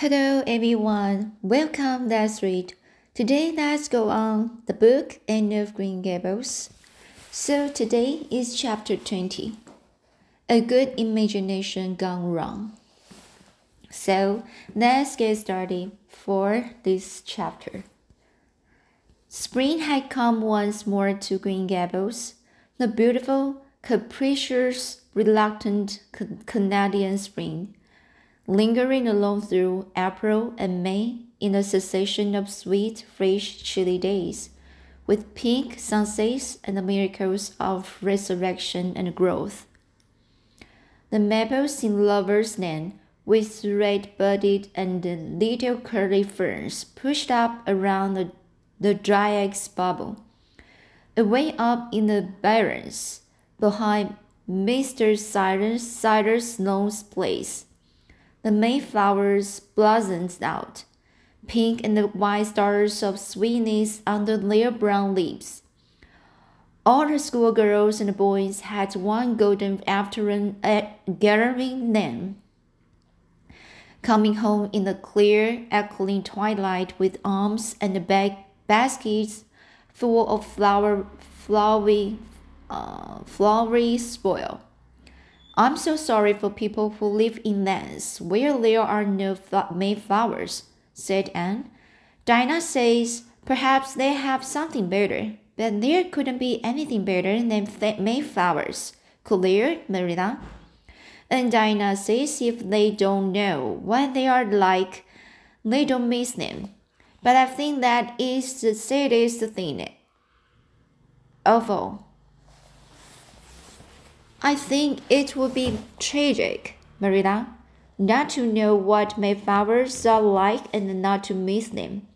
Hello everyone, welcome let's read. Today let's go on the book Anne of Green Gables. So today is chapter 20. A good imagination gone wrong. So let's get started for this chapter. Spring had come once more to Green Gables, the beautiful, capricious, reluctant Canadian spring lingering along through April and May in a succession of sweet, fresh, chilly days, with pink sunsets and the miracles of resurrection and growth. The maples in Lover's Lane, with red budded and little curly ferns pushed up around the, the dryad's bubble. Away up in the barrens, behind Mr. Cyrus, Cyrus Sloane's place, the Mayflowers blossomed out, pink and the white stars of sweetness under their brown leaves. All the schoolgirls and boys had one golden afternoon at gathering them, coming home in the clear, echoing twilight with arms and bag baskets full of flower, flowery, uh, flowery spoil. I'm so sorry for people who live in lands where there are no mayflowers, said Anne. Diana says perhaps they have something better, but there couldn't be anything better than mayflowers, there, Marilla? And Diana says if they don't know what they are like, they don't miss them. But I think that is the saddest thing of all. I think it would be tragic, Marilla, not to know what Mayflowers are like and not to miss them.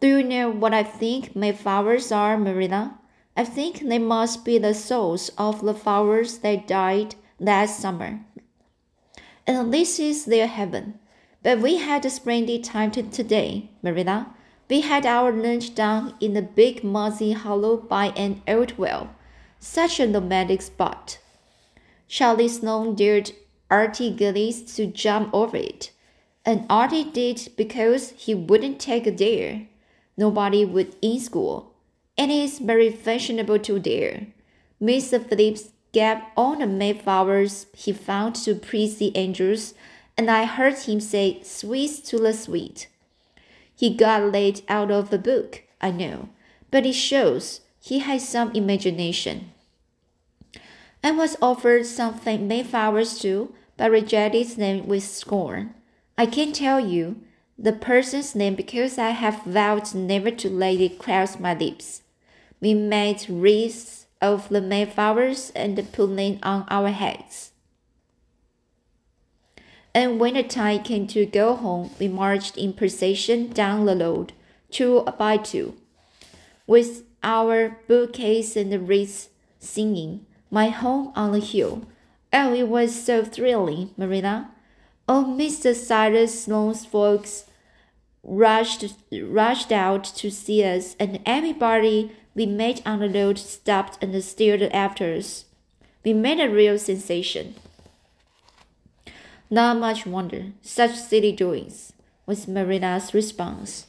Do you know what I think Mayflowers are, Marilla? I think they must be the souls of the flowers that died last summer. And this is their heaven. But we had a splendid time today, Marilla. We had our lunch down in the big mossy hollow by an old well. Such a nomadic spot. Charlie Sloane dared Artie Gillis to jump over it, and Artie did because he wouldn't take a dare. Nobody would in school, and it's very fashionable to dare. Mr. Phillips gave all the Mayflowers he found to Prissy Andrews, and I heard him say sweets to the sweet. He got laid out of a book, I know, but it shows he has some imagination. I was offered some Mayflowers too, but rejected them with scorn. I can't tell you the person's name because I have vowed never to let it cross my lips. We made wreaths of the Mayflowers and put them on our heads. And when the time came to go home, we marched in procession down the road, two by two, with our bouquets and wreaths singing my home on the hill. Oh, it was so thrilling, Marilla. Oh, Mr. Cyrus Sloane's folks rushed rushed out to see us, and everybody we met on the road stopped and stared after us. We made a real sensation. Not much wonder, such silly doings, was Marilla's response.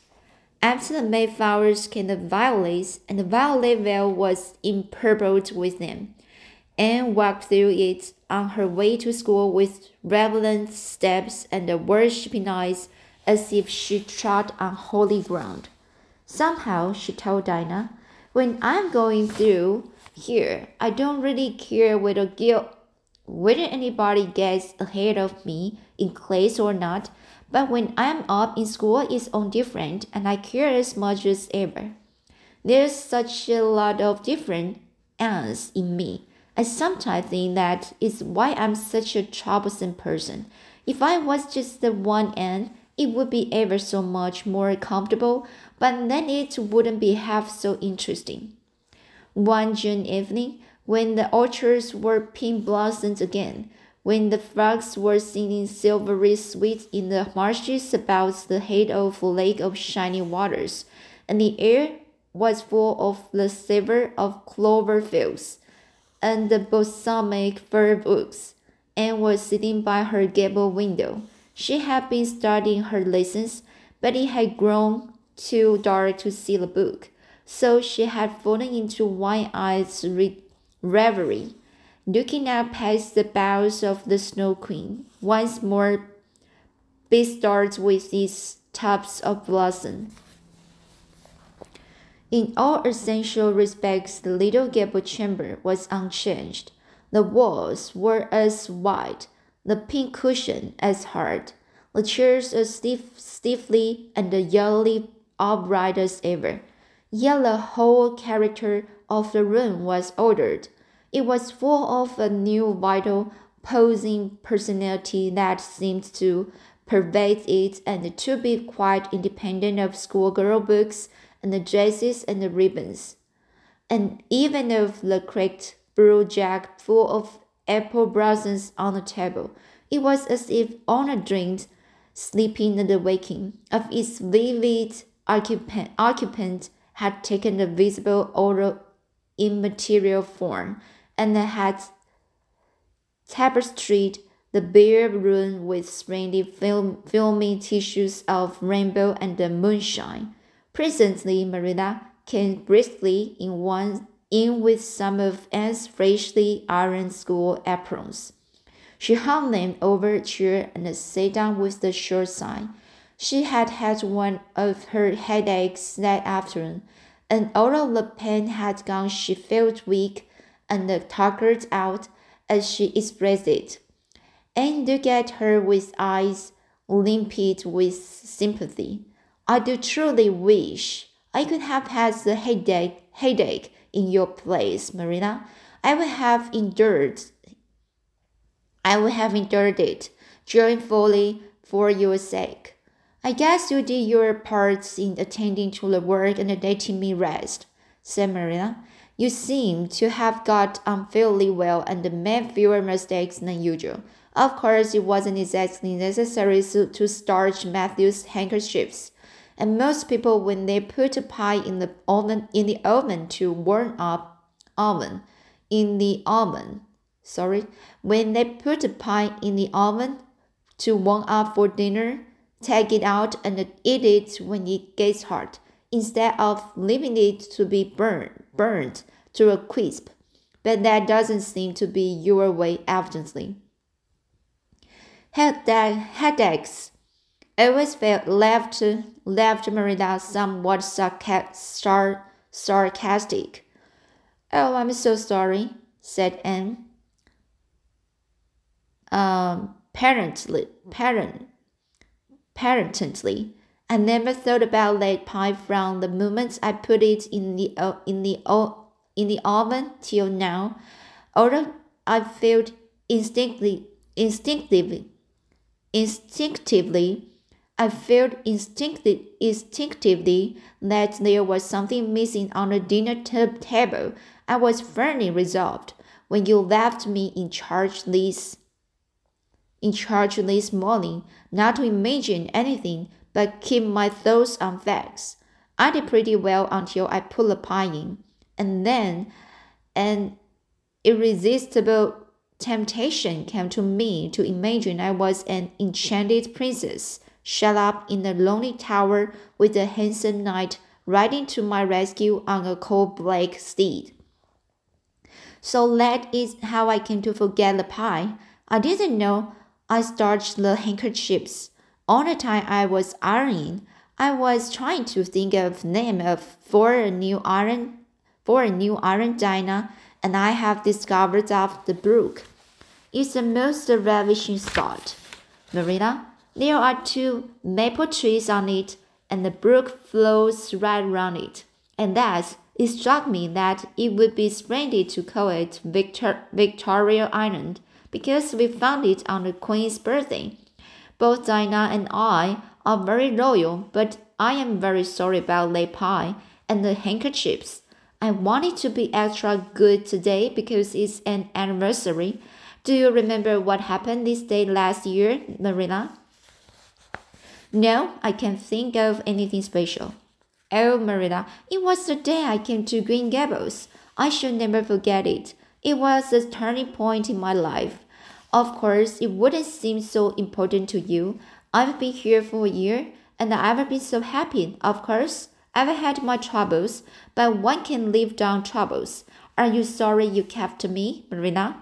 After the Mayflowers came the violets, and the Violet Vale was empurpled with them. Anne walked through it on her way to school with reverent steps and a worshipping eyes as if she trod on holy ground. Somehow, she told Diana, when I'm going through here, I don't really care whether Gil whether anybody gets ahead of me in class or not, but when I'm up in school it's all different and I care as much as ever. There's such a lot of different Annes in me I sometimes think that is why I'm such a troublesome person. If I was just the one Anne, it would be ever so much more comfortable, but then it wouldn't be half so interesting. One June evening, when the orchards were pink blossoms again, when the frogs were singing silvery sweet in the marshes about the head of a lake of shining waters, and the air was full of the savor of clover fields and the balsamic fir books, and was sitting by her gable window, She had been studying her lessons, but it had grown too dark to see the book, so she had fallen into wide-eyed reverie, looking up past the boughs of the Snow Queen, once more bestarred with its tubs of blossom. In all essential respects, the little gable chamber was unchanged. The walls were as white, the pink cushion as hard, the chairs as stiff, stiffly and yellowly upright as ever. Yet the whole character of the room was altered. It was full of a new vital, posing personality that seemed to pervade it and to be quite independent of schoolgirl books and the dresses and the ribbons, and even of the cracked blue jug full of apple blossoms on the table. It was as if Honor dreamed, sleeping and waking, of its vivid occupant, occupant had taken a visible or immaterial form and had tapestried the bare room with splendid film, filmy tissues of rainbow and moonshine. Presently, Marilla came briskly in one in with some of Anne's freshly ironed school aprons. She hung them over a chair and sat down with the sure sign. She had had one of her headaches that afternoon, and although the pain had gone, she felt weak and tuckered out, as she expressed it. Anne looked at her with eyes limpid with sympathy. I do truly wish I could have had the headache, headache in your place, Marilla. I would have endured. I would have endured it joyfully for your sake. I guess you did your part in attending to the work and letting me rest, said Marilla. You seem to have got on fairly well and made fewer mistakes than usual. Of course, it wasn't exactly necessary to starch Matthew's handkerchiefs and most people when they put a pie in the oven in the oven to warm up oven in the oven sorry when they put a pie in the oven to warm up for dinner take it out and eat it when it gets hot instead of leaving it to be burned burned to a crisp. But that doesn't seem to be your way evidently. Head that headaches always felt left left Marilla somewhat sarcastic. Oh, I'm so sorry, said Anne. Um, parently, parent, parently. I never thought about that pie from the moment I put it in the in the in the oven till now. Although I felt instinctively, instinctively, instinctively I felt instinctively, instinctively that there was something missing on the dinner table. I was firmly resolved when you left me in charge this in charge this morning not to imagine anything but keep my thoughts on facts. I did pretty well until I put the pie in, and then an irresistible temptation came to me to imagine I was an enchanted princess shut up in a lonely tower with a handsome knight riding to my rescue on a coal black steed. So that is how I came to forget the pie. I didn't know I starched the handkerchiefs. All the time I was ironing, I was trying to think of name of for a new iron for a new iron Diana, and I have discovered of the brook. It's the most ravishing spot. Marilla, there are two maple trees on it, and the brook flows right round it. And thus, it struck me that it would be splendid to call it Victor- Victoria Island, because we found it on the Queen's birthday. Both Diana and I are very loyal, but I am very sorry about lay pie and the handkerchiefs. I wanted to be extra good today because it's an anniversary. Do you remember what happened this day last year, Marilla? No, I can't think of anything special. Oh, Marilla, it was the day I came to Green Gables. I shall never forget it. It was a turning point in my life. Of course, it wouldn't seem so important to you. I've been here for a year, and I've been so happy, of course. I've had my troubles, but one can live down troubles. Are you sorry you kept me, Marilla?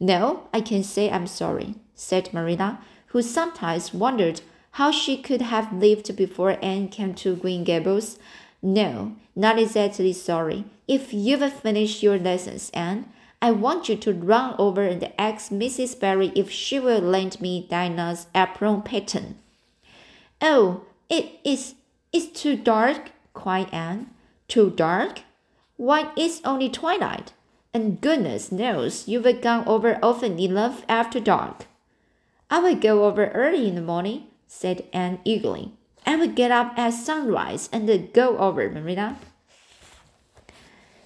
No, I can say I'm sorry, said Marilla, who sometimes wondered how she could have lived before Anne came to Green Gables. No, not exactly sorry. If you've finished your lessons, Anne, I want you to run over and ask Mrs. Barry if she will lend me Diana's apron pattern. Oh, it is it's too dark, cried Anne. Too dark? Why, it's only twilight, and goodness knows you've gone over often enough after dark. I will go over early in the morning, said Anne eagerly. I will get up at sunrise and go over, Marilla.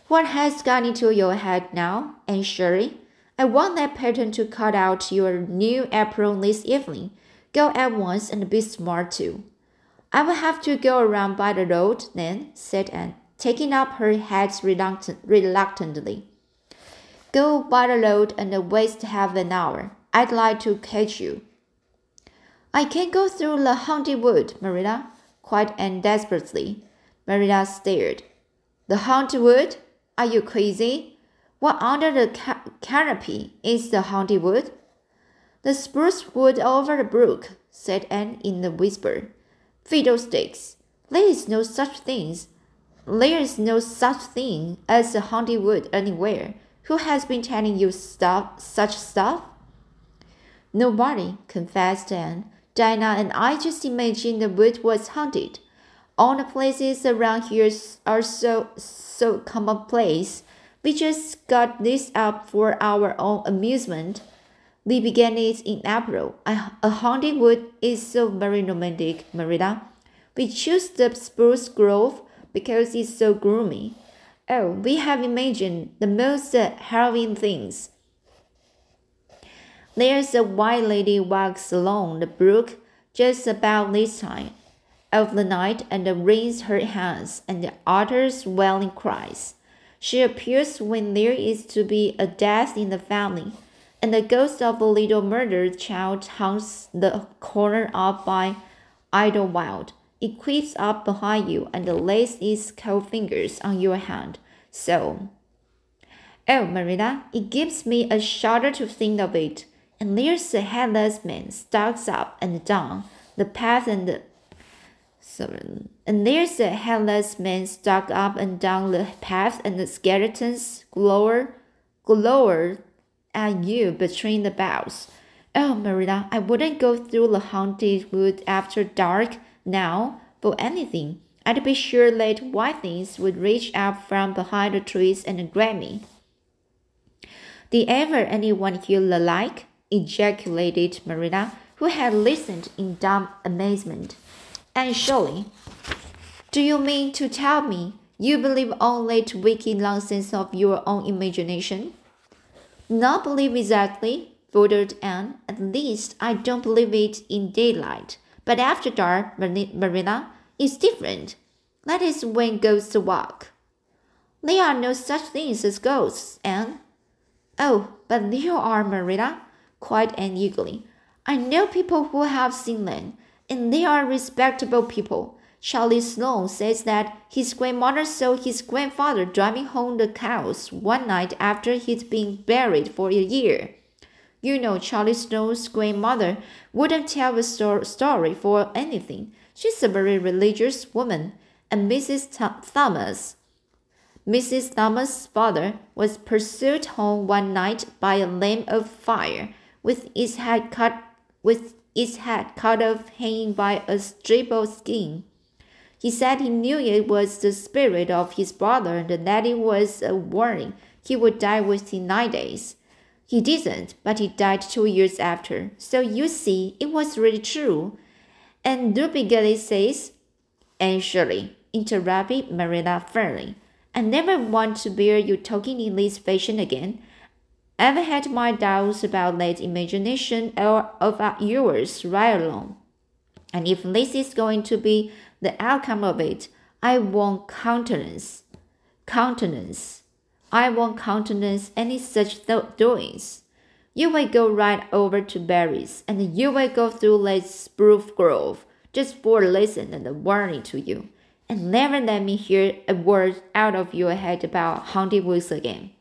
What has got into your head now, Anne Shirley? I want that pattern to cut out your new apron this evening. Go at once and be smart too. I will have to go around by the road then, said Anne, taking up her hat reluctant, reluctantly. Go by the road and waste half an hour. I'd like to catch you. I can't go through the haunted wood, Marilla, cried Anne desperately. Marilla stared. The haunted wood? Are you crazy? What under the ca canopy is the haunted wood? The spruce wood over the brook, said Anne in a whisper. Fiddlesticks! There is no such things. There is no such thing as a haunted wood anywhere. Who has been telling you stuff, such stuff? Nobody, confessed Anne. Diana and I just imagine the wood was haunted. All the places around here are so so commonplace. We just got this up for our own amusement. We began it in April. A haunted wood is so very romantic, Marilla. We choose the spruce grove because it's so gloomy. Oh, we have imagined the most harrowing things. There's a white lady walks along the brook just about this time of the night and wrings her hands and utters wailing cries. She appears when there is to be a death in the family and the ghost of a little murdered child haunts the corner up by Idlewild. It creeps up behind you and lays its cold fingers on your hand. So, oh, Marilla, it gives me a shudder to think of it. And there's the headless man stalks up and down the path and sorry, and there's the headless man stuck up and down the path and the skeletons glower glower at you between the boughs. Oh, Marilla, I wouldn't go through the haunted wood after dark now for anything. I'd be sure that white things would reach up from behind the trees and grab me. Did ever anyone hear the like? Ejaculated Marilla, who had listened in dumb amazement. And surely, do you mean to tell me you believe all that wicked nonsense of your own imagination? Not believe exactly, faltered Anne. At least I don't believe it in daylight. But after dark, Marilla, it's different. That is when ghosts walk. There are no such things as ghosts, Anne. Oh, but there are, Marilla, Anne eagerly. I know people who have seen them, and they are respectable people. Charlie Sloane says that his grandmother saw his grandfather driving home the cows one night after he'd been buried for a year. You know, Charlie Sloane's grandmother wouldn't tell a sto story for anything. She's a very religious woman, and Mrs. Th Thomas. Mrs. Thomas' father was pursued home one night by a lamb of fire, with its head cut with its head cut off hanging by a strip of skin. He said he knew it was the spirit of his brother and that it was a warning he would die within nine days. He didn't, but he died two years after. So you see, it was really true. And Ruby Gillis says, Anne Shirley, interrupted Marilla firmly, I never want to bear you talking in this fashion again. I've had my doubts about that imagination of yours right along. And if this is going to be the outcome of it, I won't countenance, countenance, I won't countenance any such doings. You will go right over to Barry's, and you will go through that spruce grove just for a lesson and a warning to you, and never let me hear a word out of your head about haunted woods again.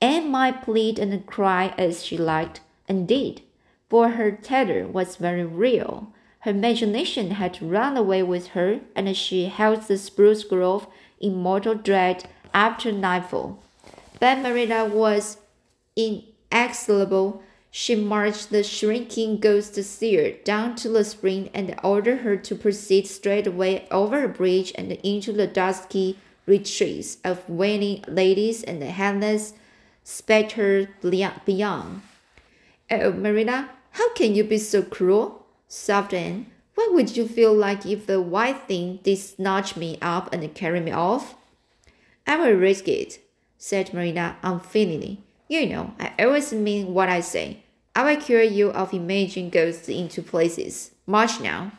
Anne might plead and cry as she liked, and did, for her terror was very real. Her imagination had run away with her, and she held the spruce grove in mortal dread after nightfall. But Marilla was inexorable. She marched the shrinking ghost seer down to the spring and ordered her to proceed straightway over a bridge and into the dusky retreats of waiting ladies and headless specters beyond. Oh, Marilla, how can you be so cruel? sobbed Anne. What would you feel like if the white thing did snatch me up and carry me off? I will risk it, said Marilla unfeelingly. You know, I always mean what I say. I will cure you of imagining ghosts into places. March now.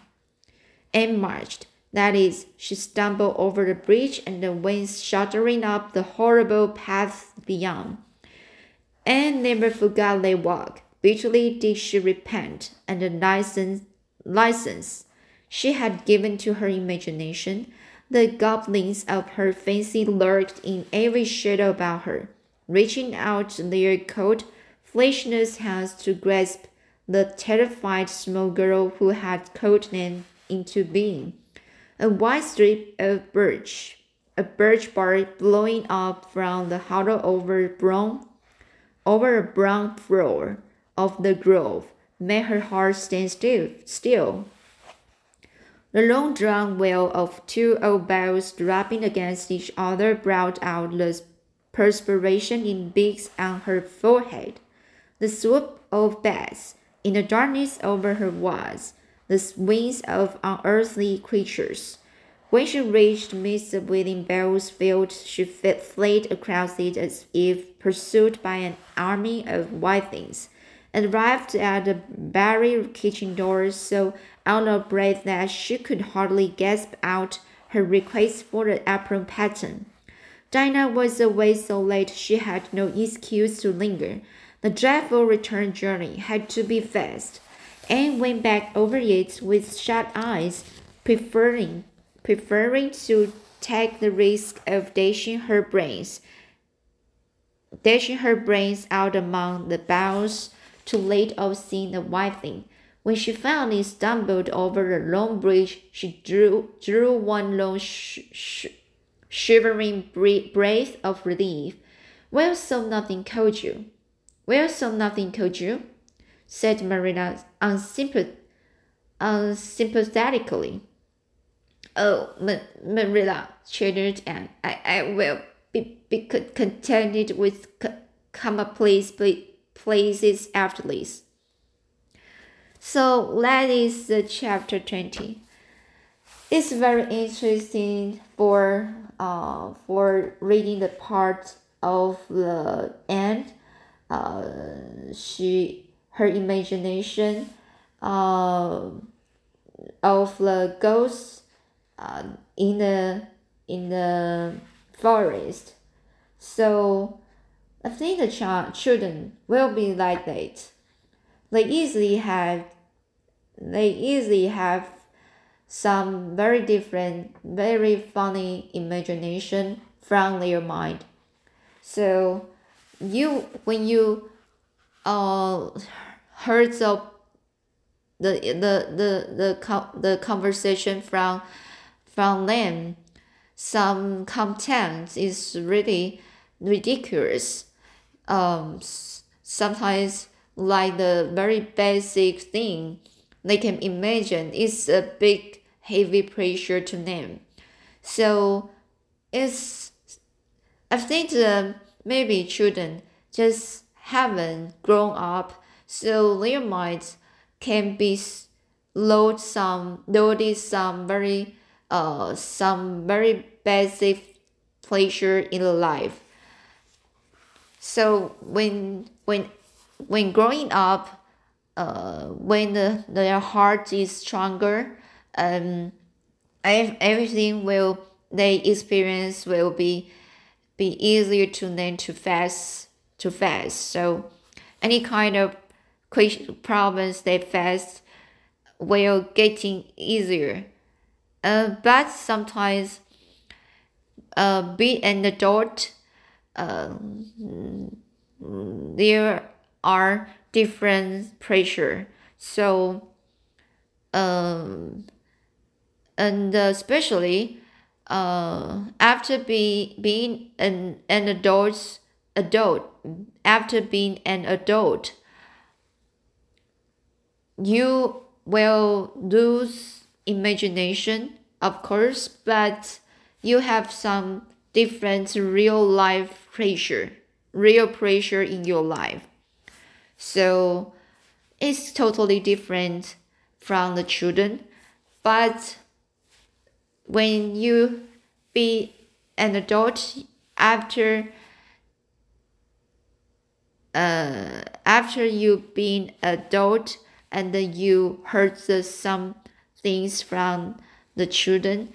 Anne marched. That is, she stumbled over the bridge and went shuddering up the horrible path beyond. Anne never forgot that walk. Bitterly did she repent, and the license, license she had given to her imagination. The goblins of her fancy lurked in every shadow about her, reaching out their cold, fleshless hands to grasp the terrified small girl who had called them into being. A wide strip of birch, a birch bark blowing up from the hollow over brown, over a brown floor of the grove made her heart stand still. still. The long drawn wail of two old bells dropping against each other brought out the perspiration in beads on her forehead. The swoop of bats in the darkness over her was the wings of unearthly creatures. When she reached Mr. William Bell's field, she fled across it as if pursued by an army of white things and arrived at the Barry kitchen door so out of breath that she could hardly gasp out her request for the apron pattern. Dinah was away so late she had no excuse to linger. The dreadful return journey had to be fast. Anne went back over it with shut eyes, preferring preferring to take the risk of dashing her brains dashing her brains out among the boughs too late of seeing the white thing. When she finally stumbled over the long bridge, she drew, drew one long sh sh shivering breath of relief. Well, so nothing killed you. Well, so nothing killed you, said Marilla unsympath unsympathetically. Oh, Ma Marilla, chattered Anne, I, I will be, be contented with come commonplace places after this. So that is the chapter 20. It's very interesting for uh, for reading the part of the end. Uh, she her imagination uh, of the ghosts uh, in the in the forest. So I think the child children will be like that. They easily have they easily have some very different, very funny imagination from their mind. So you when you uh heard the the the the the, the conversation from from them. Some content is really ridiculous. Um, sometimes like the very basic thing they can imagine is a big heavy pressure to them. So it's i think that maybe children just haven't grown up so their minds can be load some loaded some very uh some very basic pleasure in life so when when when growing up, uh, when the, their heart is stronger, um, everything will they experience will be be easier to learn to fast to fast. So any kind of problems they face will getting easier. Uh, but sometimes uh, be an adult, uh, there are different pressure. So, um, and especially uh, after be, being an, an adult, adult, after being an adult, you will lose imagination, of course, but you have some different real life pressure, real pressure in your life. So it's totally different from the children. But when you be an adult after uh, after you being adult and then you heard some things from the children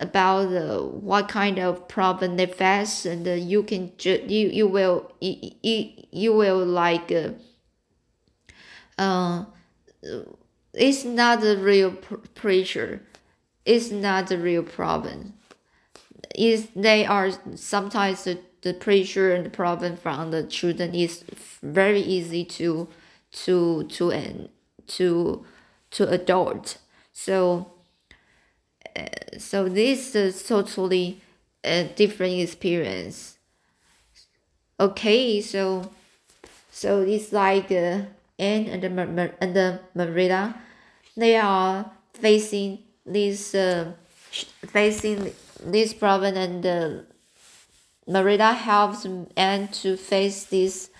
about uh, what kind of problem they face and uh, you can ju- you you will you, you will like uh, uh, it's not a real pr- pressure it's not a real problem. Is they are sometimes the, the pressure and the problem from the children is very easy to to to and to to adult so uh, so this is totally a different experience. Okay so so it's like uh, Anne and the Mar- and the Marilla they are facing this uh, facing this problem and uh, helps Anne to face this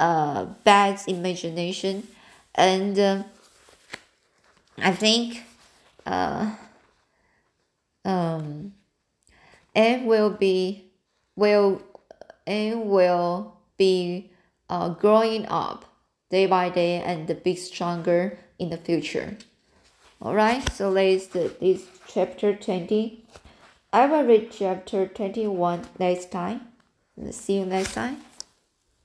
uh, bad imagination. And uh, I think uh, um, Anne will be will Anne will be uh, growing up day by day and be stronger in the future. All right, so let's this chapter 20. I will read chapter 21 next time. See you next time.